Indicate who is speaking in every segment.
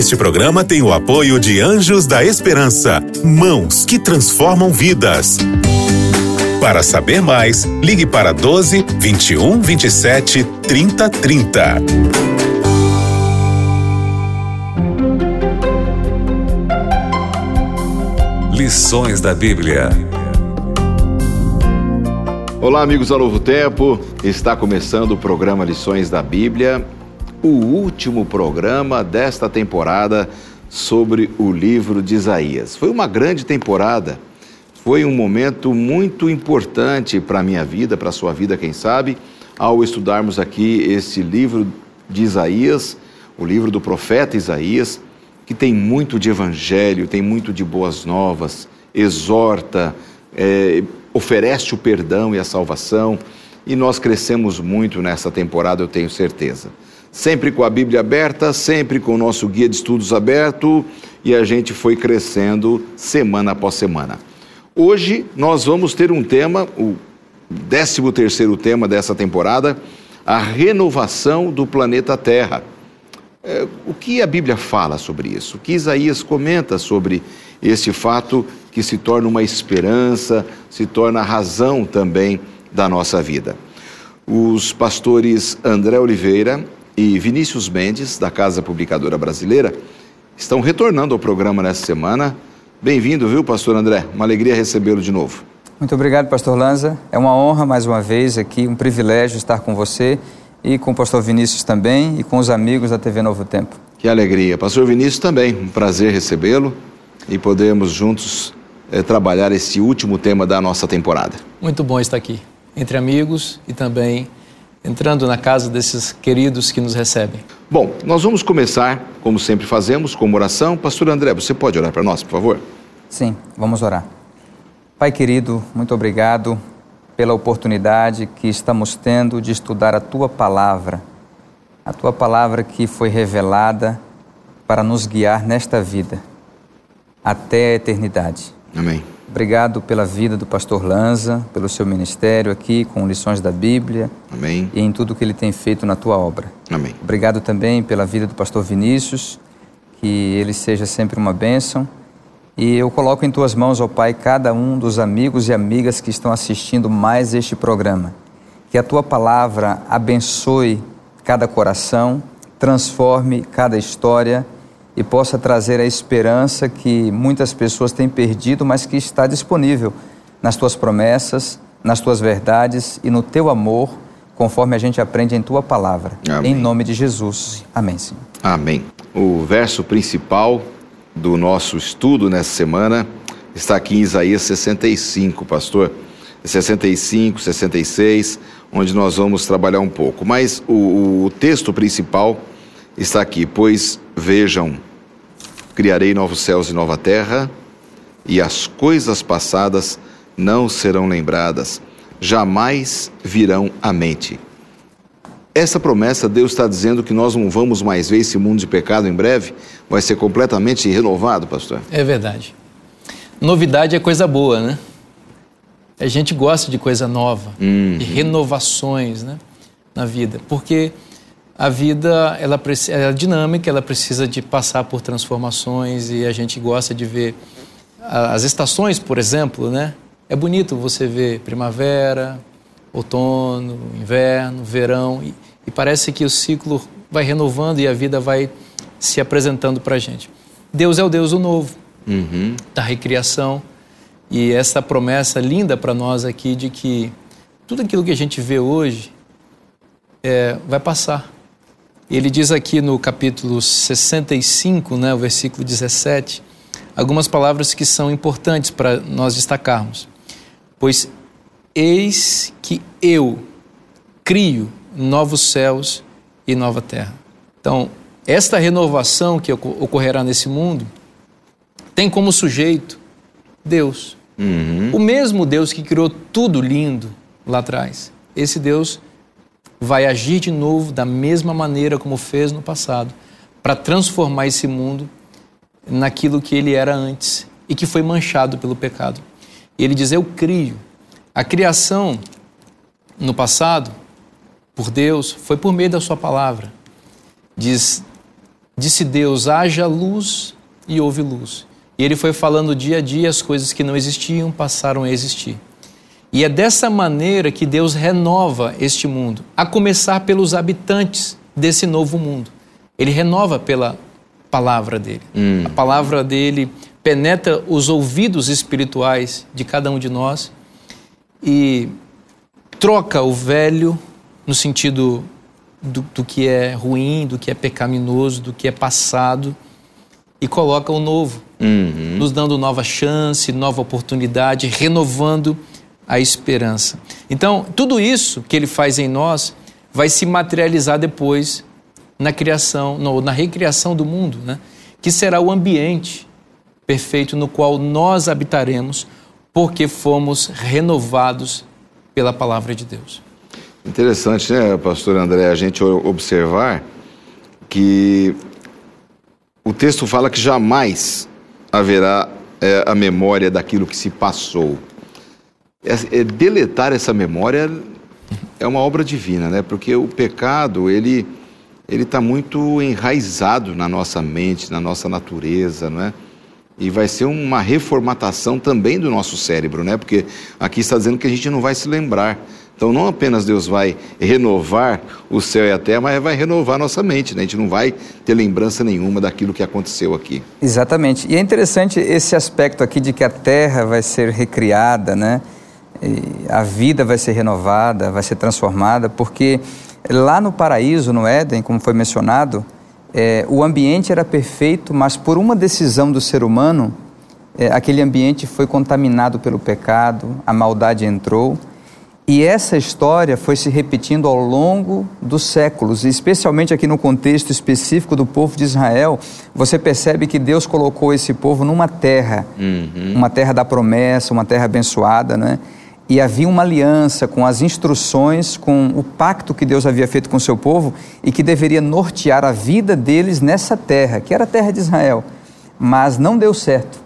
Speaker 1: Este programa tem o apoio de Anjos da Esperança, mãos que transformam vidas. Para saber mais, ligue para 12 21 27 30 30.
Speaker 2: Lições da Bíblia.
Speaker 3: Olá, amigos do Novo Tempo. Está começando o programa Lições da Bíblia, o último programa desta temporada sobre o livro de Isaías. Foi uma grande temporada. Foi um momento muito importante para a minha vida, para a sua vida, quem sabe, ao estudarmos aqui esse livro de Isaías, o livro do profeta Isaías, que tem muito de evangelho, tem muito de boas novas, exorta, é, oferece o perdão e a salvação, e nós crescemos muito nessa temporada, eu tenho certeza. Sempre com a Bíblia aberta, sempre com o nosso guia de estudos aberto, e a gente foi crescendo semana após semana. Hoje nós vamos ter um tema, o 13 terceiro tema dessa temporada, a renovação do planeta Terra. É, o que a Bíblia fala sobre isso? O que Isaías comenta sobre esse fato que se torna uma esperança, se torna a razão também da nossa vida. Os pastores André Oliveira e Vinícius Mendes, da Casa Publicadora Brasileira, estão retornando ao programa nessa semana. Bem-vindo, viu, pastor André? Uma alegria recebê-lo de novo.
Speaker 4: Muito obrigado, pastor Lanza. É uma honra mais uma vez aqui, um privilégio estar com você e com o pastor Vinícius também e com os amigos da TV Novo Tempo.
Speaker 3: Que alegria. Pastor Vinícius também, um prazer recebê-lo e podermos juntos é, trabalhar esse último tema da nossa temporada.
Speaker 5: Muito bom estar aqui, entre amigos e também entrando na casa desses queridos que nos recebem.
Speaker 3: Bom, nós vamos começar, como sempre fazemos, com uma oração. Pastor André, você pode orar para nós, por favor?
Speaker 4: Sim, vamos orar. Pai querido, muito obrigado pela oportunidade que estamos tendo de estudar a tua palavra, a tua palavra que foi revelada para nos guiar nesta vida até a eternidade.
Speaker 3: Amém.
Speaker 4: Obrigado pela vida do pastor Lanza, pelo seu ministério aqui com lições da Bíblia.
Speaker 3: Amém.
Speaker 4: E em tudo que ele tem feito na tua obra.
Speaker 3: Amém.
Speaker 4: Obrigado também pela vida do pastor Vinícius, que ele seja sempre uma bênção. E eu coloco em tuas mãos, ó Pai, cada um dos amigos e amigas que estão assistindo mais este programa. Que a tua palavra abençoe cada coração, transforme cada história e possa trazer a esperança que muitas pessoas têm perdido, mas que está disponível nas tuas promessas, nas tuas verdades e no teu amor, conforme a gente aprende em tua palavra.
Speaker 3: Amém.
Speaker 4: Em nome de Jesus. Amém, Senhor.
Speaker 3: Amém. O verso principal do nosso estudo nessa semana está aqui em Isaías 65, pastor. 65, 66, onde nós vamos trabalhar um pouco. Mas o, o texto principal está aqui, pois vejam Criarei novos céus e nova terra, e as coisas passadas não serão lembradas, jamais virão à mente. Essa promessa, Deus está dizendo que nós não vamos mais ver esse mundo de pecado em breve, vai ser completamente renovado, pastor?
Speaker 5: É verdade. Novidade é coisa boa, né? A gente gosta de coisa nova,
Speaker 3: uhum.
Speaker 5: de renovações né, na vida, porque a vida ela, é dinâmica, ela precisa de passar por transformações e a gente gosta de ver as estações, por exemplo, né? É bonito você ver primavera, outono, inverno, verão e, e parece que o ciclo vai renovando e a vida vai se apresentando para a gente. Deus é o Deus do novo,
Speaker 3: uhum.
Speaker 5: da recriação e essa promessa linda para nós aqui de que tudo aquilo que a gente vê hoje é, vai passar ele diz aqui no capítulo 65, né, o versículo 17, algumas palavras que são importantes para nós destacarmos. Pois eis que eu crio novos céus e nova terra. Então, esta renovação que ocorrerá nesse mundo tem como sujeito Deus.
Speaker 3: Uhum.
Speaker 5: O mesmo Deus que criou tudo lindo lá atrás. Esse Deus vai agir de novo da mesma maneira como fez no passado, para transformar esse mundo naquilo que ele era antes e que foi manchado pelo pecado. E ele diz: Eu crio. A criação no passado, por Deus, foi por meio da Sua palavra. Diz disse Deus: haja luz e houve luz. E ele foi falando dia a dia as coisas que não existiam passaram a existir. E é dessa maneira que Deus renova este mundo, a começar pelos habitantes desse novo mundo. Ele renova pela palavra dele. Hum. A palavra dele penetra os ouvidos espirituais de cada um de nós e troca o velho no sentido do, do, que é ruim, do que é pecaminoso, do que é passado e coloca o novo, uhum. nos dando nova chance, nova oportunidade, renovando a esperança. Então, tudo isso que ele faz em nós vai se materializar depois na criação, no, na recriação do mundo, né? que será o ambiente perfeito no qual nós habitaremos, porque fomos renovados pela palavra de Deus.
Speaker 3: Interessante, né, pastor André, a gente observar que o texto fala que jamais haverá é, a memória daquilo que se passou. É, é, deletar essa memória é uma obra divina, né? Porque o pecado, ele ele está muito enraizado na nossa mente, na nossa natureza, não é? E vai ser uma reformatação também do nosso cérebro, né? Porque aqui está dizendo que a gente não vai se lembrar. Então, não apenas Deus vai renovar o céu e a terra, mas vai renovar nossa mente, né? A gente não vai ter lembrança nenhuma daquilo que aconteceu aqui.
Speaker 4: Exatamente. E é interessante esse aspecto aqui de que a terra vai ser recriada, né? A vida vai ser renovada, vai ser transformada, porque Lá no paraíso, no Éden, como foi mencionado, é, o ambiente era perfeito, mas por uma decisão do ser humano, é, aquele ambiente foi contaminado pelo pecado, a maldade entrou. E essa história foi se repetindo ao longo dos séculos, especialmente aqui no contexto específico do povo de Israel, você percebe que Deus colocou esse povo numa terra, uhum. uma terra da promessa, uma terra abençoada, né? E havia uma aliança com as instruções, com o pacto que Deus havia feito com o seu povo e que deveria nortear a vida deles nessa terra, que era a terra de Israel. Mas não deu certo.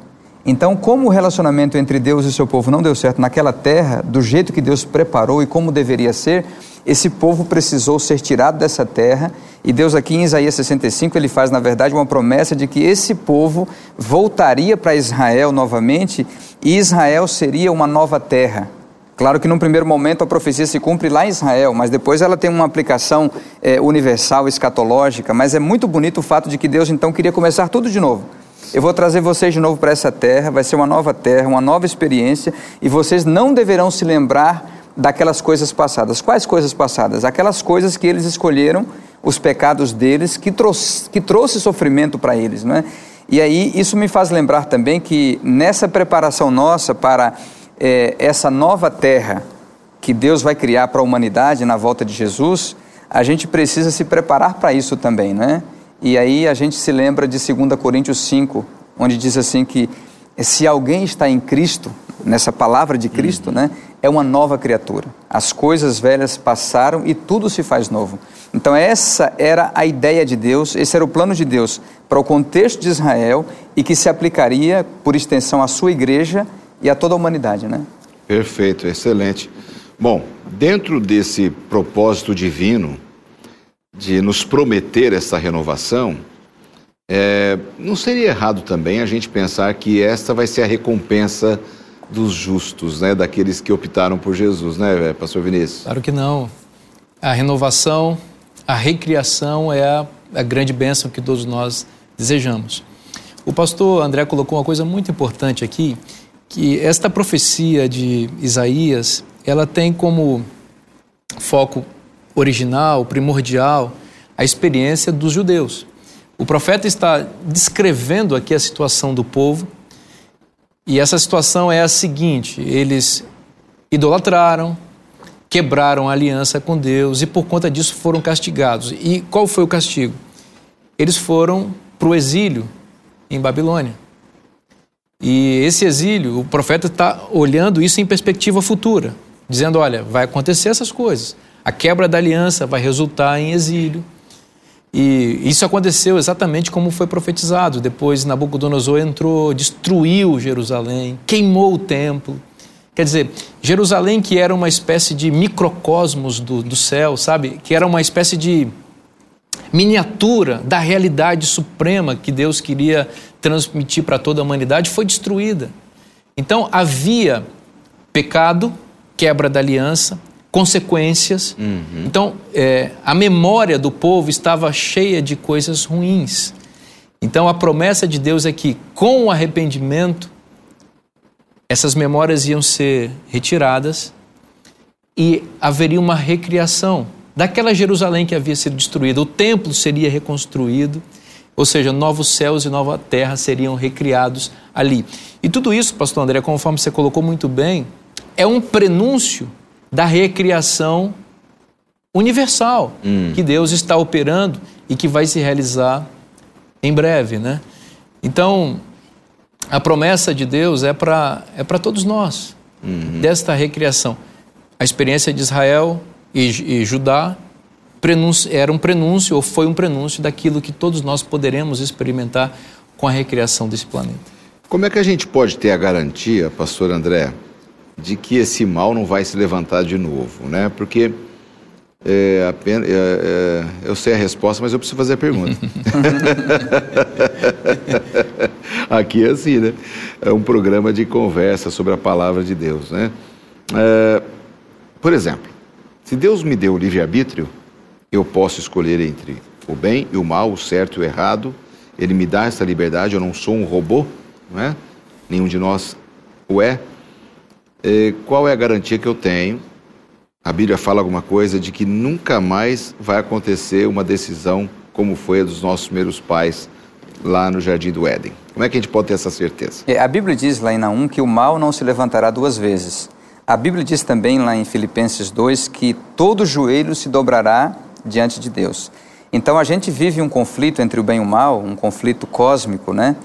Speaker 4: Então, como o relacionamento entre Deus e seu povo não deu certo naquela terra, do jeito que Deus preparou e como deveria ser, esse povo precisou ser tirado dessa terra. E Deus, aqui em Isaías 65, ele faz, na verdade, uma promessa de que esse povo voltaria para Israel novamente e Israel seria uma nova terra. Claro que num primeiro momento a profecia se cumpre lá em Israel, mas depois ela tem uma aplicação é, universal, escatológica. Mas é muito bonito o fato de que Deus então queria começar tudo de novo. Eu vou trazer vocês de novo para essa terra, vai ser uma nova terra, uma nova experiência, e vocês não deverão se lembrar daquelas coisas passadas. Quais coisas passadas? Aquelas coisas que eles escolheram, os pecados deles, que trouxe, que trouxe sofrimento para eles, não é? E aí isso me faz lembrar também que nessa preparação nossa para é, essa nova terra que Deus vai criar para a humanidade na volta de Jesus, a gente precisa se preparar para isso também, né? E aí a gente se lembra de 2 Coríntios 5, onde diz assim que se alguém está em Cristo, nessa palavra de Cristo, né, é uma nova criatura. As coisas velhas passaram e tudo se faz novo. Então essa era a ideia de Deus, esse era o plano de Deus para o contexto de Israel e que se aplicaria por extensão à sua igreja e a toda a humanidade, né?
Speaker 3: Perfeito, excelente. Bom, dentro desse propósito divino de nos prometer essa renovação, é, não seria errado também a gente pensar que esta vai ser a recompensa dos justos, né, daqueles que optaram por Jesus, né, Pastor Vinícius?
Speaker 5: Claro que não. A renovação, a recriação é a, a grande bênção que todos nós desejamos. O pastor André colocou uma coisa muito importante aqui, que esta profecia de Isaías, ela tem como foco original, primordial, a experiência dos judeus. O profeta está descrevendo aqui a situação do povo, e essa situação é a seguinte: eles idolatraram, quebraram a aliança com Deus e por conta disso foram castigados. E qual foi o castigo? Eles foram para o exílio em Babilônia. E esse exílio, o profeta está olhando isso em perspectiva futura, dizendo: olha, vai acontecer essas coisas. A quebra da aliança vai resultar em exílio. E isso aconteceu exatamente como foi profetizado. Depois Nabucodonosor entrou, destruiu Jerusalém, queimou o templo. Quer dizer, Jerusalém, que era uma espécie de microcosmos do, do céu, sabe? Que era uma espécie de miniatura da realidade suprema que Deus queria transmitir para toda a humanidade foi destruída. Então havia pecado, quebra da aliança, consequências. Uhum. Então é, a memória do povo estava cheia de coisas ruins. Então a promessa de Deus é que com o arrependimento essas memórias iam ser retiradas e haveria uma recriação daquela Jerusalém que havia sido destruída. O templo seria reconstruído, ou seja, novos céus e nova terra seriam recriados ali. E tudo isso, pastor André, conforme você colocou muito bem, é um prenúncio da recriação universal hum. que Deus está operando e que vai se realizar em breve, né? Então, a promessa de Deus é para é todos nós, uhum. desta recriação. A experiência de Israel e, e Judá era um prenúncio, ou foi um prenúncio daquilo que todos nós poderemos experimentar com a recriação desse planeta.
Speaker 3: Como é que a gente pode ter a garantia, pastor André, de que esse mal não vai se levantar de novo, né? Porque é, apenas, é, é, eu sei a resposta, mas eu preciso fazer a pergunta. Aqui é assim, né? É um programa de conversa sobre a palavra de Deus, né? É, por exemplo, se Deus me deu o livre-arbítrio, eu posso escolher entre o bem e o mal, o certo e o errado. Ele me dá essa liberdade, eu não sou um robô, não é? Nenhum de nós o é. é qual é a garantia que eu tenho a Bíblia fala alguma coisa de que nunca mais vai acontecer uma decisão como foi a dos nossos primeiros pais lá no Jardim do Éden. Como é que a gente pode ter essa certeza?
Speaker 4: É, a Bíblia diz lá em Naum que o mal não se levantará duas vezes. A Bíblia diz também lá em Filipenses 2 que todo joelho se dobrará diante de Deus. Então a gente vive um conflito entre o bem e o mal, um conflito cósmico, né?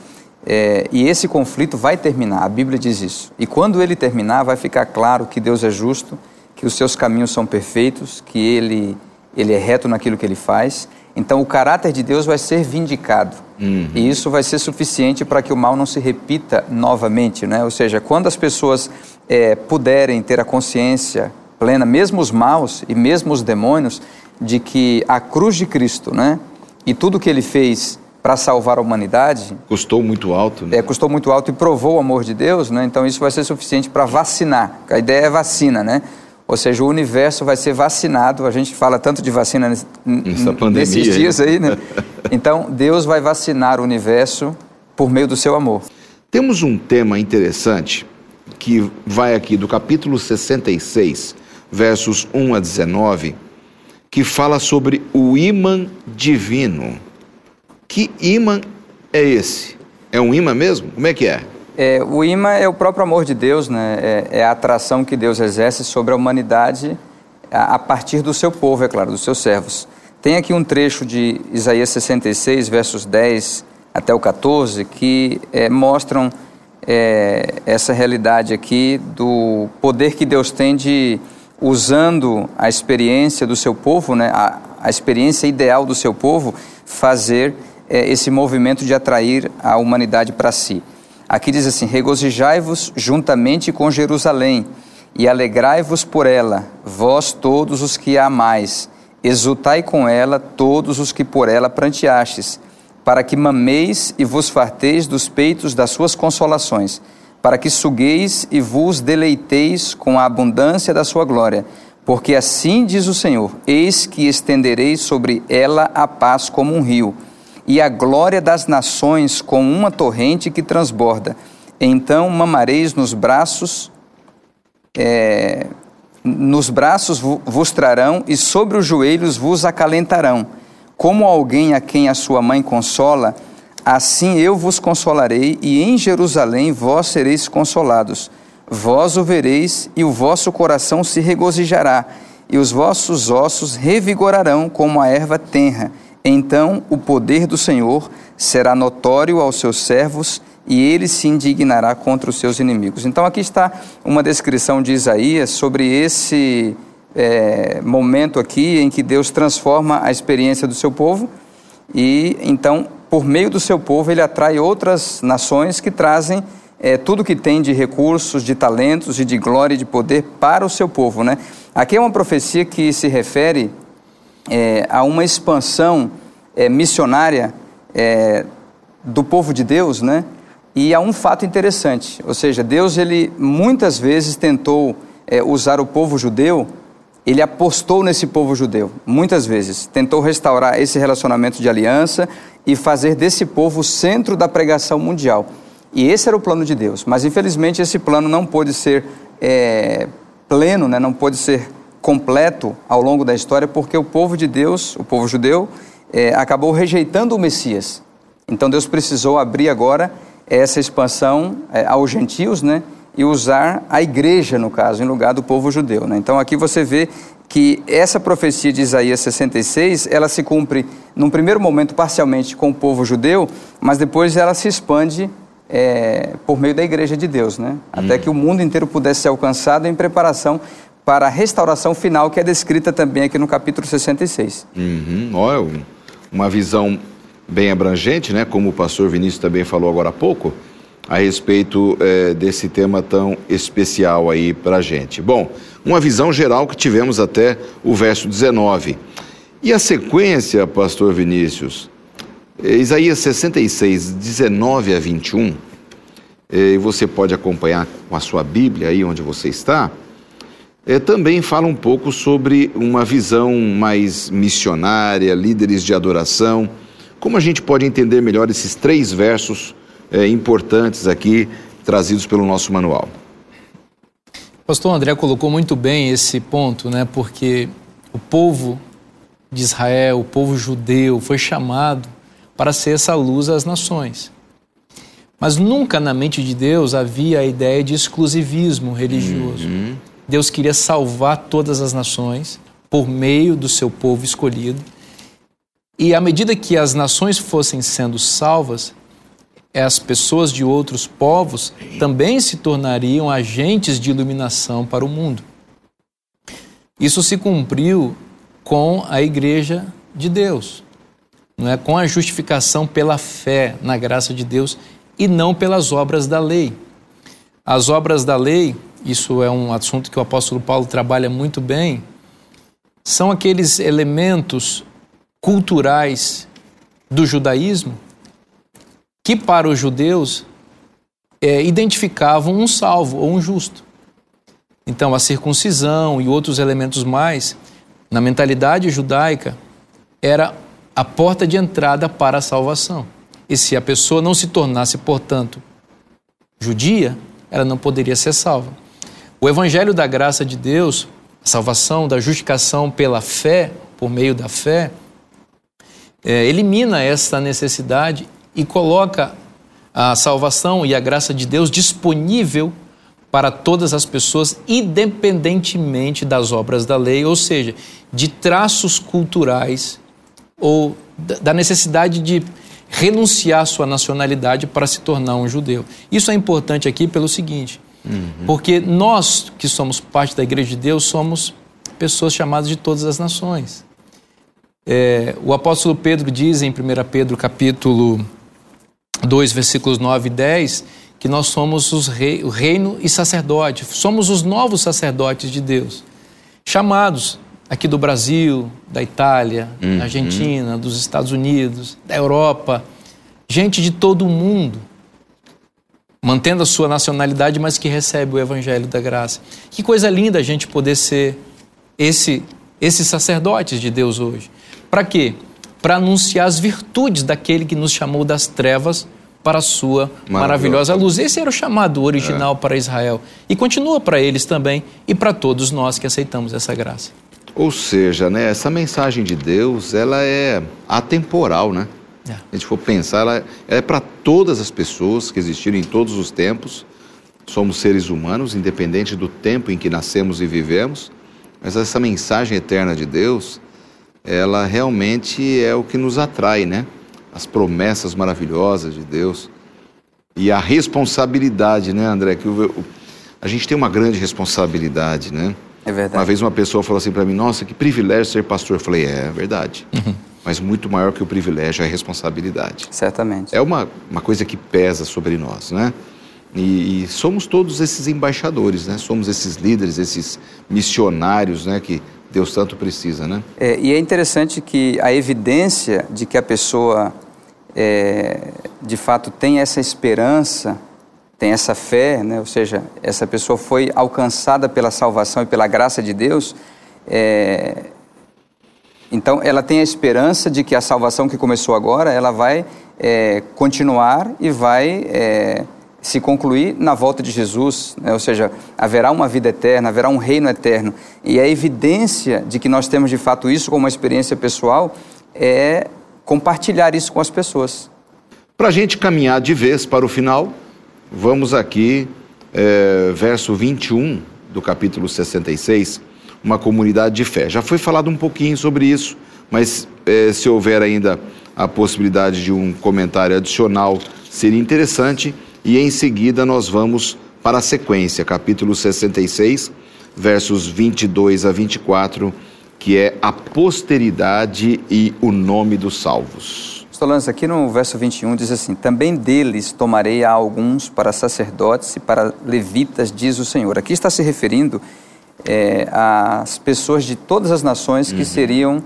Speaker 4: É, e esse conflito vai terminar, a Bíblia diz isso. E quando ele terminar, vai ficar claro que Deus é justo que os seus caminhos são perfeitos, que ele, ele é reto naquilo que ele faz. Então, o caráter de Deus vai ser vindicado. Uhum. E isso vai ser suficiente para que o mal não se repita novamente. Né? Ou seja, quando as pessoas é, puderem ter a consciência plena, mesmo os maus e mesmo os demônios, de que a cruz de Cristo né, e tudo que ele fez para salvar a humanidade.
Speaker 3: Custou muito alto,
Speaker 4: né? É, custou muito alto e provou o amor de Deus, né? Então isso vai ser suficiente para vacinar. A ideia é vacina, né? Ou seja, o universo vai ser vacinado. A gente fala tanto de vacina nesses dias aí, né? Então, Deus vai vacinar o universo por meio do seu amor.
Speaker 3: Temos um tema interessante que vai aqui do capítulo 66, versos 1 a 19, que fala sobre o imã divino. Que imã é esse? É um imã mesmo? Como é que é?
Speaker 4: É, o imã é o próprio amor de Deus, né? É, é, a atração que Deus exerce sobre a humanidade a, partir do seu povo, é claro, dos seus servos. Tem aqui um trecho de Isaías 66, versos 10 até o 14, que é, mostram é, essa realidade aqui do poder que Deus tem de, usando a experiência do seu povo, né? a, a experiência ideal do seu povo, fazer é, esse movimento de atrair a humanidade para si. Aqui diz assim: Regozijai-vos juntamente com Jerusalém e alegrai-vos por ela, vós todos os que a amais. Exultai com ela todos os que por ela pranteastes, para que mameis e vos farteis dos peitos das suas consolações, para que sugueis e vos deleiteis com a abundância da sua glória. Porque assim diz o Senhor: Eis que estenderei sobre ela a paz como um rio e a glória das nações com uma torrente que transborda. Então mamareis nos braços, é, nos braços vos trarão e sobre os joelhos vos acalentarão. Como alguém a quem a sua mãe consola, assim eu vos consolarei, e em Jerusalém vós sereis consolados. Vós o vereis, e o vosso coração se regozijará, e os vossos ossos revigorarão como a erva tenra então o poder do Senhor será notório aos seus servos e ele se indignará contra os seus inimigos. Então aqui está uma descrição de Isaías sobre esse é, momento aqui em que Deus transforma a experiência do seu povo e então por meio do seu povo ele atrai outras nações que trazem é, tudo que tem de recursos, de talentos e de glória e de poder para o seu povo, né? Aqui é uma profecia que se refere é, a uma expansão é, missionária do povo de Deus, né? E há um fato interessante, ou seja, Deus ele muitas vezes tentou usar o povo judeu, ele apostou nesse povo judeu, muitas vezes, tentou restaurar esse relacionamento de aliança e fazer desse povo o centro da pregação mundial. E esse era o plano de Deus, mas infelizmente esse plano não pôde ser é, pleno, né, não pôde ser completo ao longo da história, porque o povo de Deus, o povo judeu, é, acabou rejeitando o Messias. Então Deus precisou abrir agora essa expansão é, aos gentios, né? E usar a igreja, no caso, em lugar do povo judeu. Né? Então aqui você vê que essa profecia de Isaías 66, ela se cumpre num primeiro momento parcialmente com o povo judeu, mas depois ela se expande é, por meio da igreja de Deus, né? Até hum. que o mundo inteiro pudesse ser alcançado em preparação para a restauração final que é descrita também aqui no capítulo 66.
Speaker 3: Uhum. Olha, uma visão bem abrangente, né? Como o pastor Vinícius também falou agora há pouco, a respeito é, desse tema tão especial aí para a gente. Bom, uma visão geral que tivemos até o verso 19. E a sequência, pastor Vinícius, é, Isaías 66, 19 a 21, é, e você pode acompanhar com a sua Bíblia aí onde você está, é, também fala um pouco sobre uma visão mais missionária, líderes de adoração. Como a gente pode entender melhor esses três versos é, importantes aqui trazidos pelo nosso manual?
Speaker 5: Pastor André colocou muito bem esse ponto, né? Porque o povo de Israel, o povo judeu, foi chamado para ser essa luz às nações. Mas nunca na mente de Deus havia a ideia de exclusivismo religioso. Uhum. Deus queria salvar todas as nações por meio do seu povo escolhido. E à medida que as nações fossem sendo salvas, as pessoas de outros povos também se tornariam agentes de iluminação para o mundo. Isso se cumpriu com a igreja de Deus, não é com a justificação pela fé na graça de Deus e não pelas obras da lei. As obras da lei, isso é um assunto que o apóstolo Paulo trabalha muito bem, são aqueles elementos culturais do judaísmo que para os judeus é, identificavam um salvo ou um justo. Então, a circuncisão e outros elementos mais, na mentalidade judaica, era a porta de entrada para a salvação. E se a pessoa não se tornasse, portanto, judia, ela não poderia ser salva. O evangelho da graça de Deus, a salvação, da justificação pela fé, por meio da fé, é, elimina essa necessidade e coloca a salvação e a graça de Deus disponível para todas as pessoas, independentemente das obras da lei, ou seja, de traços culturais ou da necessidade de renunciar à sua nacionalidade para se tornar um judeu. Isso é importante aqui pelo seguinte, uhum. porque nós que somos parte da Igreja de Deus somos pessoas chamadas de todas as nações. É, o apóstolo Pedro diz em 1 Pedro capítulo 2, versículos 9 e 10, que nós somos os rei, o reino e sacerdote, somos os novos sacerdotes de Deus, chamados aqui do Brasil, da Itália, uhum. da Argentina, dos Estados Unidos, da Europa, gente de todo o mundo, mantendo a sua nacionalidade, mas que recebe o evangelho da graça. Que coisa linda a gente poder ser esse esses sacerdotes de Deus hoje. Para quê? Para anunciar as virtudes daquele que nos chamou das trevas para a sua maravilhosa luz. Esse era o chamado original é. para Israel e continua para eles também e para todos nós que aceitamos essa graça.
Speaker 3: Ou seja, né, essa mensagem de Deus, ela é atemporal, né? É. A gente for pensar, ela é para todas as pessoas que existiram em todos os tempos. Somos seres humanos, independente do tempo em que nascemos e vivemos. Mas essa mensagem eterna de Deus, ela realmente é o que nos atrai, né? As promessas maravilhosas de Deus e a responsabilidade, né, André? Que o, a gente tem uma grande responsabilidade, né?
Speaker 4: É verdade.
Speaker 3: Uma vez uma pessoa falou assim para mim: Nossa, que privilégio ser pastor. Eu falei: É, é verdade. Uhum. Mas muito maior que o privilégio é a responsabilidade.
Speaker 4: Certamente.
Speaker 3: É uma, uma coisa que pesa sobre nós, né? E, e, somos todos esses embaixadores, né? Somos esses líderes, esses missionários, né? Que Deus tanto precisa, né?
Speaker 4: É, e é interessante que a evidência de que a pessoa é, de fato tem essa esperança, tem essa fé, né? ou seja, essa pessoa foi alcançada pela salvação e pela graça de Deus, é, então ela tem a esperança de que a salvação que começou agora, ela vai é, continuar e vai é, se concluir na volta de Jesus, né? ou seja, haverá uma vida eterna, haverá um reino eterno. E a evidência de que nós temos de fato isso como uma experiência pessoal é compartilhar isso com as pessoas.
Speaker 3: Para a gente caminhar de vez para o final, vamos aqui, é, verso 21 do capítulo 66, uma comunidade de fé. Já foi falado um pouquinho sobre isso, mas é, se houver ainda a possibilidade de um comentário adicional, seria interessante. E em seguida nós vamos para a sequência, capítulo 66, versos 22 a 24, que é a posteridade e o nome dos salvos.
Speaker 4: Pastor aqui no verso 21 diz assim: Também deles tomarei a alguns para sacerdotes e para levitas, diz o Senhor. Aqui está se referindo é, às pessoas de todas as nações que uhum. seriam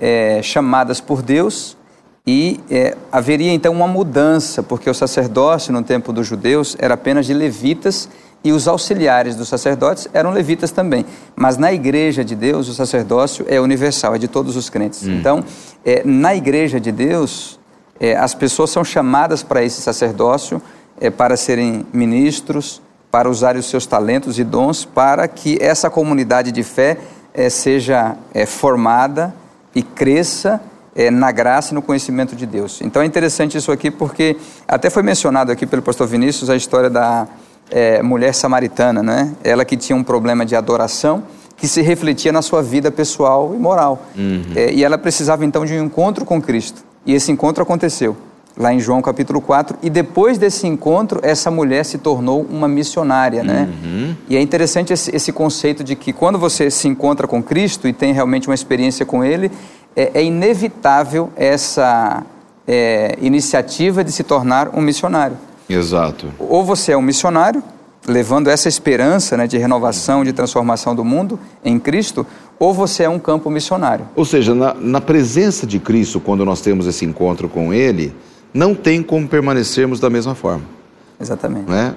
Speaker 4: é, chamadas por Deus e é, haveria então uma mudança, porque o sacerdócio no tempo dos judeus era apenas de levitas e os auxiliares dos sacerdotes eram levitas também. Mas na igreja de Deus, o sacerdócio é universal, é de todos os crentes. Hum. Então, é, na igreja de Deus, é, as pessoas são chamadas para esse sacerdócio é, para serem ministros, para usar os seus talentos e dons, para que essa comunidade de fé é, seja é, formada e cresça é, na graça e no conhecimento de Deus. Então é interessante isso aqui porque até foi mencionado aqui pelo pastor Vinícius a história da é, mulher samaritana, né? Ela que tinha um problema de adoração que se refletia na sua vida pessoal e moral. Uhum. É, e ela precisava então de um encontro com Cristo. E esse encontro aconteceu lá em João capítulo 4, e depois desse encontro, essa mulher se tornou uma missionária, né? Uhum. E é interessante esse, esse, conceito de que quando você se encontra com Cristo e tem realmente uma experiência com Ele, é, é inevitável essa é, iniciativa de se tornar um missionário.
Speaker 3: Exato.
Speaker 4: Ou você é um missionário, levando essa esperança né, de renovação, de transformação do mundo em Cristo, ou você é um campo missionário.
Speaker 3: Ou seja, na, na presença de Cristo, quando nós temos esse encontro com Ele, não tem como permanecermos da mesma forma.
Speaker 4: Exatamente.
Speaker 3: Né?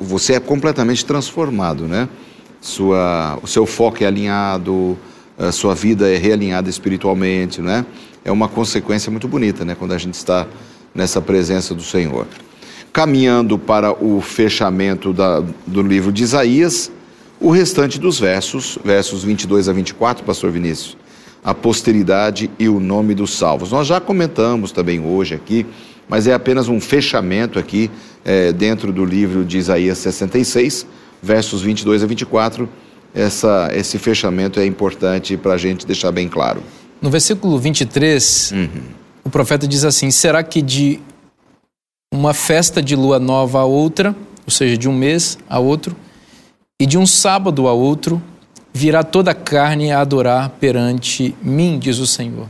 Speaker 3: Você é completamente transformado, né? Sua, o seu foco é alinhado, a sua vida é realinhada espiritualmente, né? É uma consequência muito bonita, né? Quando a gente está nessa presença do Senhor. Caminhando para o fechamento da, do livro de Isaías, o restante dos versos, versos 22 a 24, pastor Vinícius, a posteridade e o nome dos salvos. Nós já comentamos também hoje aqui, mas é apenas um fechamento aqui é, dentro do livro de Isaías 66, versos 22 a 24, essa, esse fechamento é importante para a gente deixar bem claro.
Speaker 5: No versículo 23, uhum. o profeta diz assim: Será que de uma festa de lua nova a outra, ou seja, de um mês a outro, e de um sábado a outro, virá toda a carne a adorar perante mim, diz o Senhor.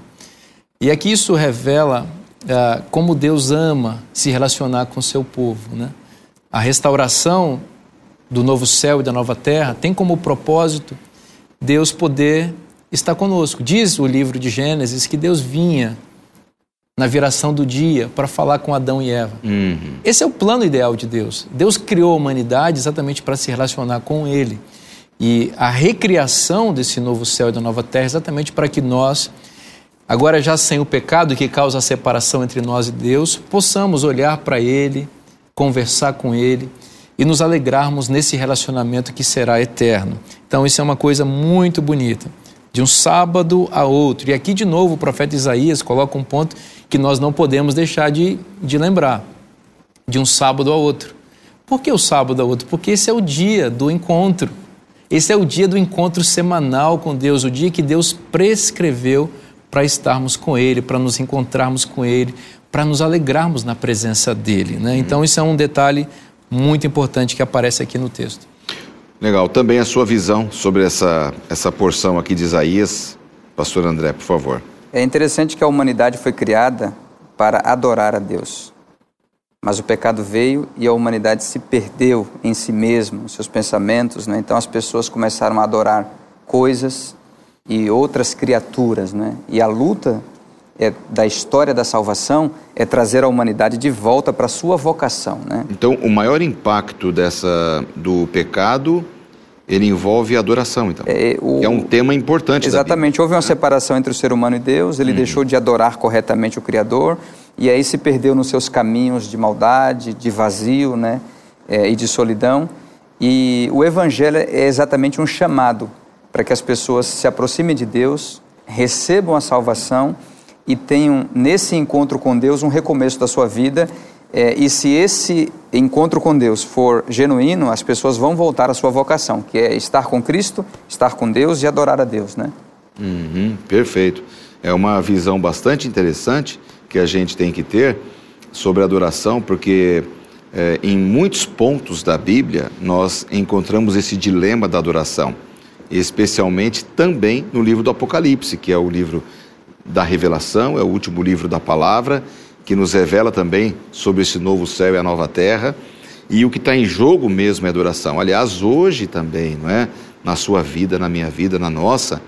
Speaker 5: E aqui isso revela uh, como Deus ama se relacionar com o seu povo. Né? A restauração do novo céu e da nova terra tem como propósito Deus poder estar conosco. Diz o livro de Gênesis que Deus vinha na viração do dia para falar com Adão e Eva. Uhum. Esse é o plano ideal de Deus. Deus criou a humanidade exatamente para se relacionar com Ele. E a recriação desse novo céu e da nova terra exatamente para que nós, agora já sem o pecado que causa a separação entre nós e Deus, possamos olhar para Ele, conversar com Ele e nos alegrarmos nesse relacionamento que será eterno. Então, isso é uma coisa muito bonita. De um sábado a outro. E aqui, de novo, o profeta Isaías coloca um ponto que nós não podemos deixar de, de lembrar: de um sábado a outro. Por que o sábado a outro? Porque esse é o dia do encontro. Esse é o dia do encontro semanal com Deus, o dia que Deus prescreveu para estarmos com Ele, para nos encontrarmos com Ele, para nos alegrarmos na presença dEle. Né? Então, isso é um detalhe muito importante que aparece aqui no texto.
Speaker 3: Legal. Também a sua visão sobre essa, essa porção aqui de Isaías, pastor André, por favor.
Speaker 4: É interessante que a humanidade foi criada para adorar a Deus. Mas o pecado veio e a humanidade se perdeu em si mesmo, em seus pensamentos. Né? Então as pessoas começaram a adorar coisas, e outras criaturas, né? E a luta é, da história da salvação é trazer a humanidade de volta para a sua vocação, né?
Speaker 3: Então, o maior impacto dessa do pecado ele envolve a adoração, então. É, o... é um tema importante.
Speaker 4: Exatamente. Houve uma separação entre o ser humano e Deus, ele uhum. deixou de adorar corretamente o Criador, e aí se perdeu nos seus caminhos de maldade, de vazio né? É, e de solidão. E o Evangelho é exatamente um chamado para que as pessoas se aproximem de Deus, recebam a salvação e tenham nesse encontro com Deus um recomeço da sua vida é, e se esse encontro com Deus for genuíno, as pessoas vão voltar à sua vocação, que é estar com Cristo, estar com Deus e adorar a Deus, né?
Speaker 3: Uhum, perfeito. É uma visão bastante interessante que a gente tem que ter sobre adoração, porque é, em muitos pontos da Bíblia nós encontramos esse dilema da adoração, especialmente também no livro do Apocalipse, que é o livro da revelação, é o último livro da palavra que nos revela também sobre esse novo céu e a nova terra. E o que está em jogo mesmo é adoração. Aliás, hoje também, não é? Na sua vida, na minha vida, na nossa,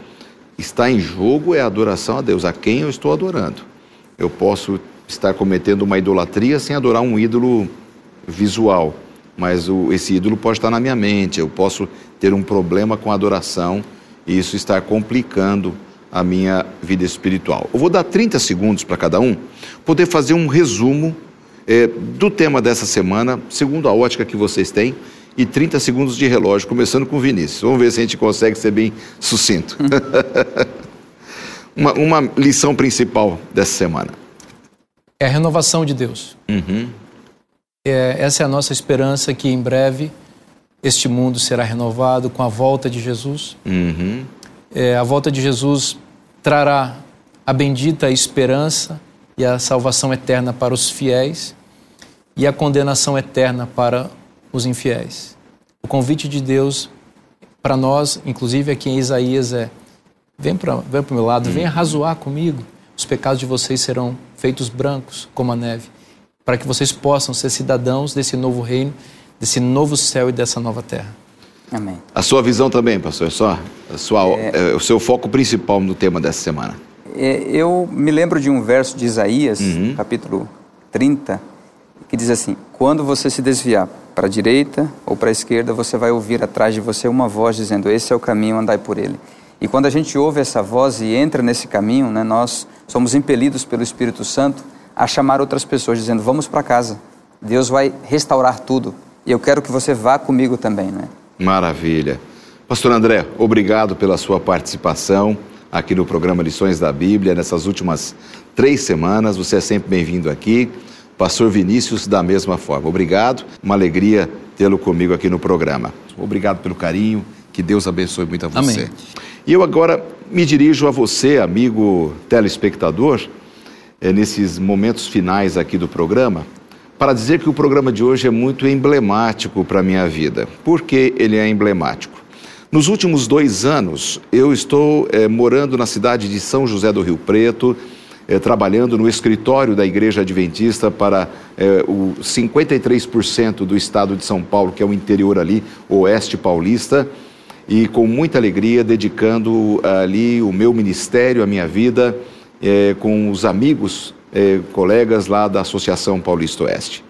Speaker 3: está em jogo é a adoração a Deus, a quem eu estou adorando. Eu posso estar cometendo uma idolatria sem adorar um ídolo visual, mas o, esse ídolo pode estar na minha mente. Eu posso ter um problema com a adoração e isso estar complicando a minha vida espiritual. Eu vou dar 30 segundos para cada um poder fazer um resumo é, do tema dessa semana, segundo a ótica que vocês têm, e 30 segundos de relógio, começando com o Vinícius. Vamos ver se a gente consegue ser bem sucinto. uma, uma, lição principal dessa semana.
Speaker 5: É a renovação de Deus. Uhum. É, essa é a nossa esperança que em breve este mundo será renovado com a volta de Jesus. Uhum é, a volta de Jesus trará a bendita esperança e a salvação eterna para os fiéis e a condenação eterna para os infiéis. O convite de Deus para nós, inclusive aqui em Isaías, é: vem para vem o meu lado, hum. venha razoar comigo. Os pecados de vocês serão feitos brancos como a neve, para que vocês possam ser cidadãos desse novo reino, desse novo céu e dessa nova terra.
Speaker 3: Amém. A sua visão também, pastor, só a sua, é, é, o seu foco principal no tema dessa semana.
Speaker 4: É, eu me lembro de um verso de Isaías, uhum. capítulo 30, que diz assim: Quando você se desviar para a direita ou para a esquerda, você vai ouvir atrás de você uma voz dizendo: Esse é o caminho, andai por ele. E quando a gente ouve essa voz e entra nesse caminho, né, nós somos impelidos pelo Espírito Santo a chamar outras pessoas, dizendo: Vamos para casa. Deus vai restaurar tudo. E eu quero que você vá comigo também, né?
Speaker 3: Maravilha. Pastor André, obrigado pela sua participação aqui no programa Lições da Bíblia nessas últimas três semanas. Você é sempre bem-vindo aqui. Pastor Vinícius, da mesma forma. Obrigado, uma alegria tê-lo comigo aqui no programa. Obrigado pelo carinho, que Deus abençoe muito a você. Amém. E eu agora me dirijo a você, amigo telespectador, é, nesses momentos finais aqui do programa, para dizer que o programa de hoje é muito emblemático para a minha vida. Por que ele é emblemático? Nos últimos dois anos, eu estou é, morando na cidade de São José do Rio Preto, é, trabalhando no escritório da Igreja Adventista para é, o 53% do estado de São Paulo, que é o interior ali, oeste paulista, e com muita alegria dedicando ali o meu ministério, a minha vida, com os amigos eh, colegas lá da Associação Paulista Oeste.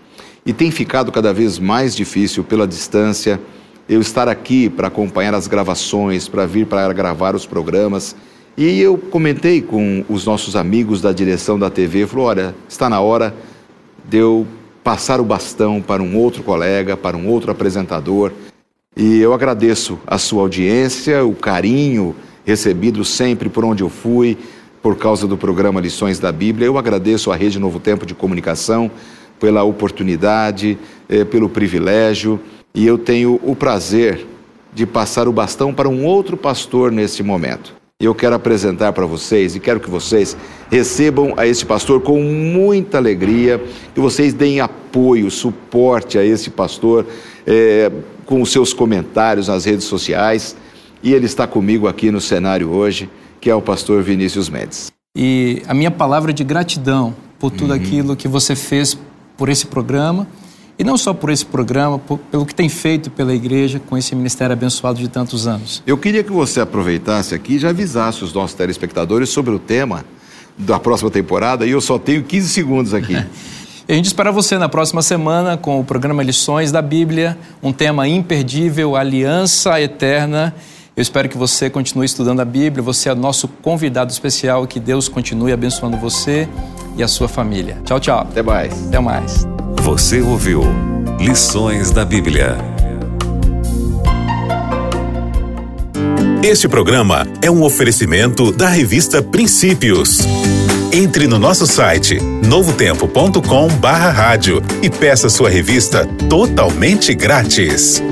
Speaker 3: E tem ficado cada vez mais difícil pela distância eu estar aqui para acompanhar as gravações, para vir para gravar os programas. E eu comentei com os nossos amigos da direção da TV, falou, olha, está na hora de eu passar o bastão para um outro colega, para um outro apresentador. E eu agradeço a sua audiência, o carinho recebido sempre por onde eu fui, por causa do programa Lições da Bíblia. Eu agradeço à Rede Novo Tempo de Comunicação pela oportunidade, eh, pelo privilégio, e eu tenho o prazer de passar o bastão para um outro pastor nesse momento. Eu quero apresentar para vocês e quero que vocês recebam a esse pastor com muita alegria, que vocês deem apoio, suporte a esse pastor eh, com os seus comentários nas redes sociais. E ele está comigo aqui no cenário hoje que é o pastor Vinícius Mendes.
Speaker 5: E a minha palavra de gratidão por tudo uhum. aquilo que você fez por esse programa E não só por esse programa, por, pelo que tem feito pela igreja com esse ministério abençoado de tantos anos.
Speaker 3: Eu queria que você aproveitasse aqui e já avisasse os nossos telespectadores sobre o tema da próxima temporada e eu só tenho 15 segundos aqui.
Speaker 5: a gente espera você na próxima semana com o programa Lições da Bíblia, um tema imperdível, aliança eterna. Eu espero que você continue estudando a Bíblia, você é nosso convidado especial, que Deus continue abençoando você e a sua família. Tchau, tchau.
Speaker 3: Até mais.
Speaker 5: Até mais.
Speaker 2: Você ouviu Lições da Bíblia.
Speaker 1: Este programa é um oferecimento da revista Princípios. Entre no nosso site novotempo.com/rádio e peça sua revista totalmente grátis.